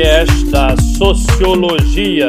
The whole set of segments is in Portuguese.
podcast da Sociologia.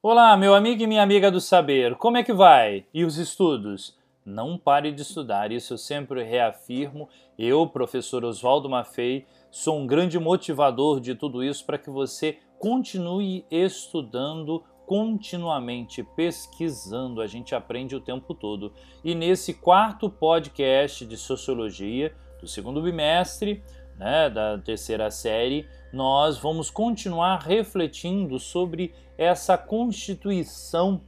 Olá, meu amigo e minha amiga do saber, como é que vai? E os estudos? Não pare de estudar, isso eu sempre reafirmo. Eu, professor Oswaldo Maffei, sou um grande motivador de tudo isso para que você continue estudando continuamente pesquisando, a gente aprende o tempo todo. E nesse quarto podcast de sociologia do segundo bimestre, né, da terceira série, nós vamos continuar refletindo sobre essa constituição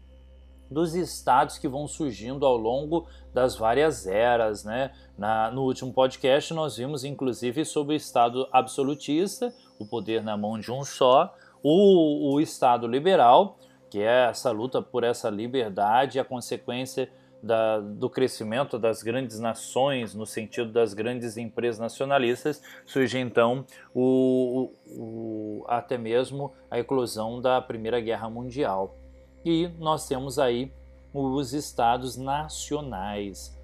dos estados que vão surgindo ao longo das várias eras, né? Na, no último podcast nós vimos inclusive sobre o estado absolutista, o poder na mão de um só, o, o estado liberal, que é essa luta por essa liberdade, a consequência da, do crescimento das grandes nações, no sentido das grandes empresas nacionalistas, surge então o, o, até mesmo a eclosão da Primeira Guerra Mundial. E nós temos aí os estados nacionais,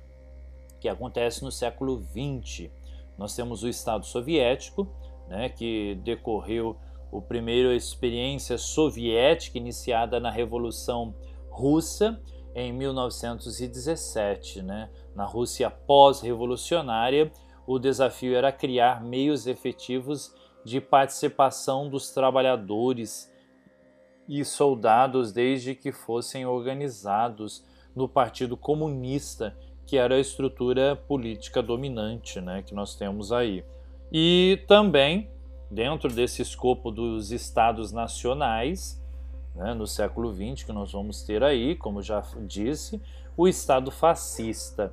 que acontece no século XX. Nós temos o Estado Soviético, né, que decorreu o primeiro experiência soviética iniciada na Revolução Russa em 1917, né? Na Rússia pós-revolucionária, o desafio era criar meios efetivos de participação dos trabalhadores e soldados desde que fossem organizados no Partido Comunista, que era a estrutura política dominante, né, que nós temos aí. E também dentro desse escopo dos estados nacionais, né, no século XX, que nós vamos ter aí, como já disse, o Estado fascista.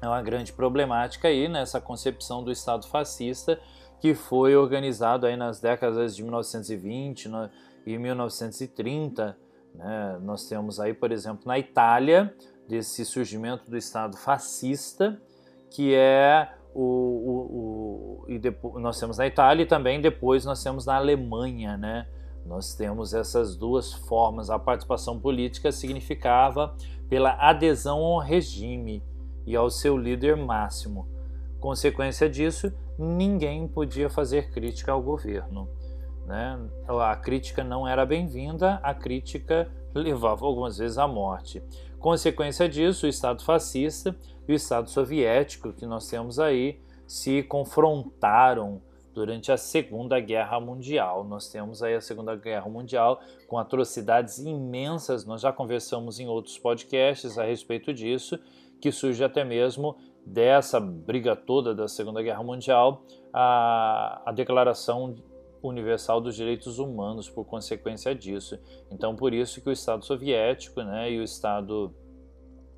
É uma grande problemática aí nessa concepção do Estado fascista que foi organizado aí nas décadas de 1920 e 1930. Né? Nós temos aí, por exemplo, na Itália, desse surgimento do Estado fascista, que é o, o, o, e depois, nós temos na Itália e também depois nós temos na Alemanha, né? Nós temos essas duas formas. A participação política significava pela adesão ao regime e ao seu líder máximo. Consequência disso, ninguém podia fazer crítica ao governo. Né? A crítica não era bem-vinda, a crítica levava algumas vezes à morte. Consequência disso, o Estado fascista e o Estado soviético que nós temos aí se confrontaram durante a Segunda Guerra Mundial. Nós temos aí a Segunda Guerra Mundial com atrocidades imensas. Nós já conversamos em outros podcasts a respeito disso, que surge até mesmo dessa briga toda da Segunda Guerra Mundial a, a Declaração Universal dos Direitos Humanos por consequência disso. Então, por isso que o Estado soviético né, e o Estado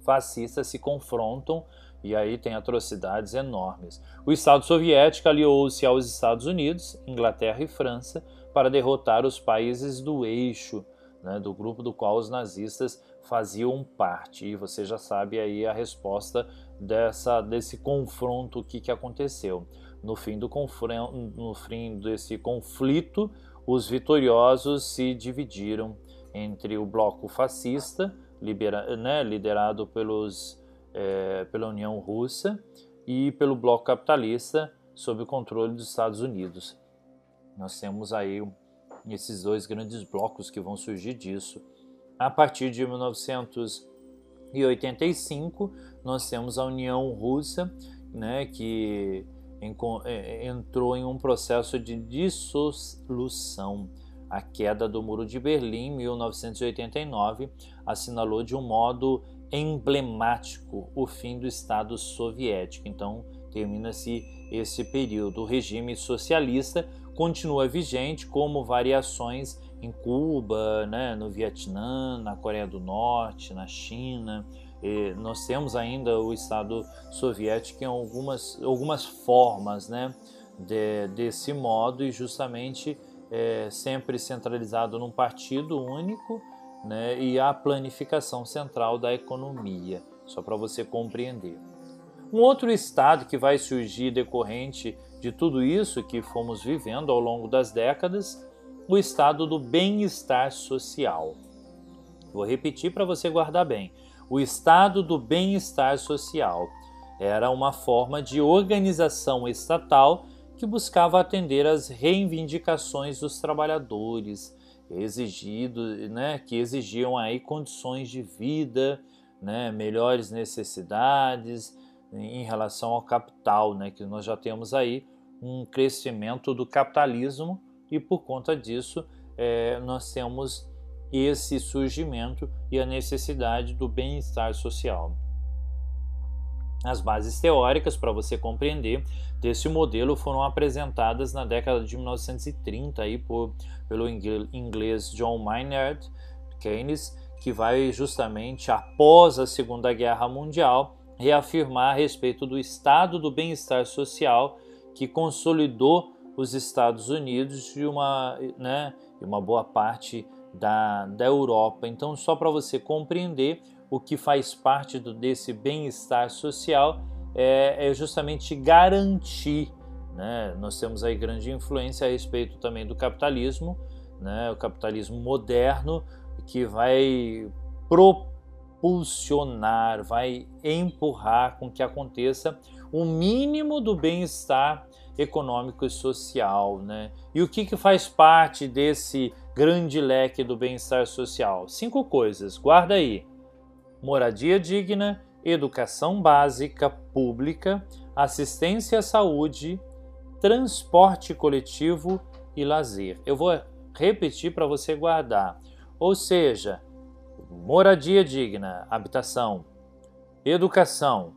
fascista se confrontam e aí tem atrocidades enormes. O Estado soviético aliou-se aos Estados Unidos, Inglaterra e França para derrotar os países do eixo, né, do grupo do qual os nazistas faziam parte. E você já sabe aí a resposta dessa, desse confronto, que, que aconteceu. No fim, do no fim desse conflito, os vitoriosos se dividiram entre o bloco fascista, libera, né, liderado pelos, é, pela União Russa, e pelo bloco capitalista, sob o controle dos Estados Unidos. Nós temos aí esses dois grandes blocos que vão surgir disso. A partir de 1985, nós temos a União Russa, né, que é, entrou em um processo de dissolução. A queda do Muro de Berlim, em 1989, assinalou de um modo emblemático o fim do Estado soviético. Então, termina-se esse período. O regime socialista continua vigente, como variações em Cuba, né, no Vietnã, na Coreia do Norte, na China, e nós temos ainda o Estado soviético em algumas, algumas formas né, de, desse modo e justamente é, sempre centralizado num partido único né, e a planificação central da economia, só para você compreender. Um outro estado que vai surgir decorrente de tudo isso que fomos vivendo ao longo das décadas, o estado do bem-estar social. Vou repetir para você guardar bem o estado do bem-estar social. Era uma forma de organização estatal que buscava atender às reivindicações dos trabalhadores, exigido, né, que exigiam aí condições de vida, né, melhores necessidades em relação ao capital, né, que nós já temos aí um crescimento do capitalismo e por conta disso é, nós temos esse surgimento e a necessidade do bem-estar social. As bases teóricas para você compreender desse modelo foram apresentadas na década de 1930 aí por, pelo inglês John Maynard Keynes, que vai justamente após a Segunda Guerra Mundial reafirmar a respeito do estado do bem-estar social que consolidou os Estados Unidos e uma, né, uma boa parte da, da Europa. Então, só para você compreender o que faz parte do, desse bem-estar social é, é, justamente garantir. Né? Nós temos aí grande influência a respeito também do capitalismo, né? o capitalismo moderno, que vai propulsionar, vai empurrar com que aconteça o mínimo do bem-estar econômico e social. Né? E o que, que faz parte desse grande leque do bem-estar social? Cinco coisas, guarda aí: moradia digna, educação básica pública, assistência à saúde, transporte coletivo e lazer. Eu vou repetir para você guardar. Ou seja, moradia digna, habitação, educação,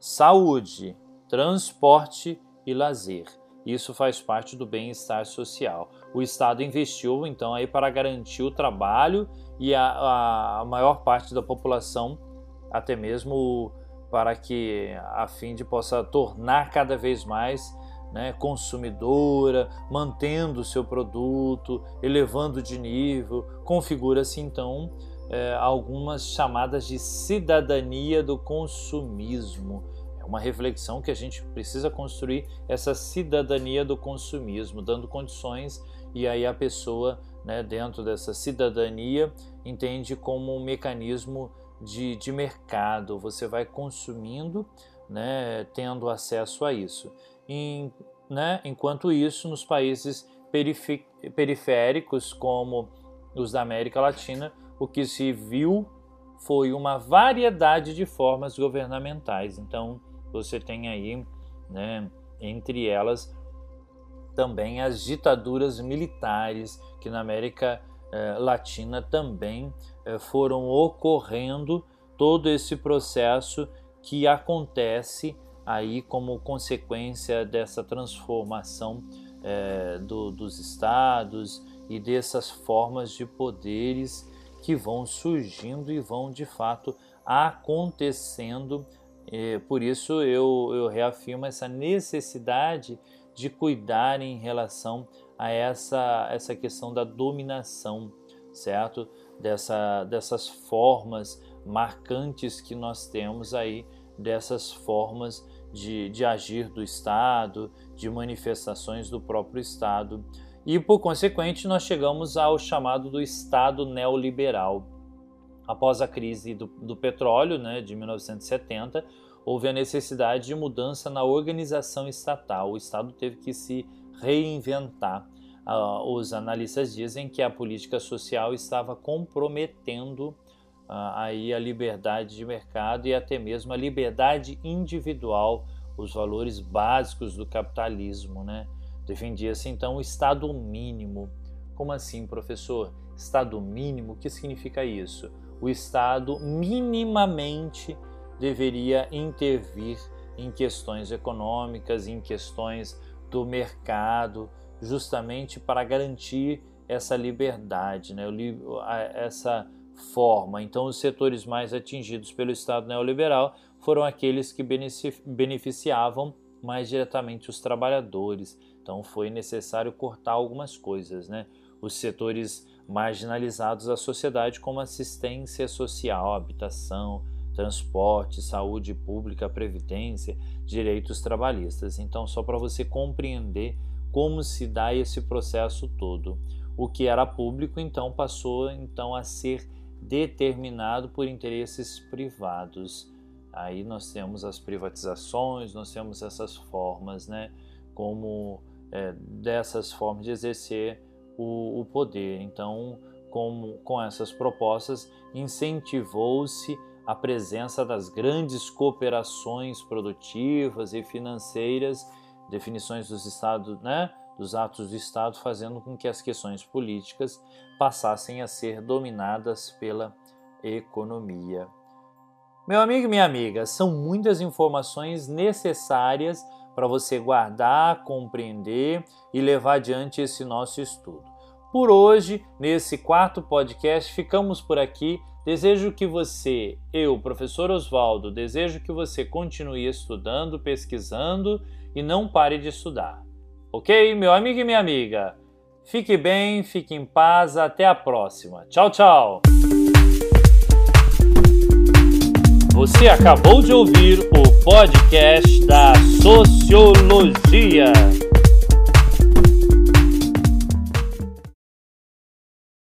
saúde, transporte e lazer. Isso faz parte do bem-estar social. O Estado investiu então aí para garantir o trabalho e a, a maior parte da população, até mesmo para que a fim de possa tornar cada vez mais né, consumidora, mantendo o seu produto, elevando de nível, configura-se então é, algumas chamadas de cidadania do consumismo uma reflexão que a gente precisa construir essa cidadania do consumismo, dando condições e aí a pessoa, né, dentro dessa cidadania, entende como um mecanismo de, de mercado. Você vai consumindo, né, tendo acesso a isso. Né, enquanto isso, nos países periféricos, como os da América Latina, o que se viu foi uma variedade de formas governamentais. Então, você tem aí, né, entre elas, também as ditaduras militares que na América eh, Latina também eh, foram ocorrendo todo esse processo que acontece aí como consequência dessa transformação eh, do, dos estados e dessas formas de poderes que vão surgindo e vão de fato acontecendo e por isso eu, eu reafirmo essa necessidade de cuidar em relação a essa, essa questão da dominação, certo? Dessa, dessas formas marcantes que nós temos aí, dessas formas de, de agir do Estado, de manifestações do próprio Estado. E por consequente, nós chegamos ao chamado do Estado neoliberal após a crise do, do petróleo né, de 1970, houve a necessidade de mudança na organização estatal. O Estado teve que se reinventar. Uh, os analistas dizem que a política social estava comprometendo uh, aí a liberdade de mercado e até mesmo a liberdade individual, os valores básicos do capitalismo. Né? Defendia-se então o Estado mínimo. Como assim, professor? Estado mínimo, o que significa isso? O Estado minimamente deveria intervir em questões econômicas, em questões do mercado, justamente para garantir essa liberdade, né? essa forma. Então, os setores mais atingidos pelo Estado neoliberal foram aqueles que beneficiavam mais diretamente os trabalhadores. Então, foi necessário cortar algumas coisas, né? Os setores marginalizados da sociedade, como assistência social, habitação, transporte, saúde pública, previdência, direitos trabalhistas. Então, só para você compreender como se dá esse processo todo. O que era público, então, passou então a ser determinado por interesses privados. Aí nós temos as privatizações, nós temos essas formas, né? como é, dessas formas de exercer o, o poder. Então, com, com essas propostas, incentivou-se a presença das grandes cooperações produtivas e financeiras, definições dos estados, né, dos atos do Estado, fazendo com que as questões políticas passassem a ser dominadas pela economia. Meu amigo e minha amiga, são muitas informações necessárias para você guardar, compreender e levar adiante esse nosso estudo. Por hoje, nesse quarto podcast, ficamos por aqui. Desejo que você, eu, professor Oswaldo, desejo que você continue estudando, pesquisando e não pare de estudar. Ok, meu amigo e minha amiga? Fique bem, fique em paz, até a próxima. Tchau, tchau! Você acabou de ouvir o podcast da Sociologia.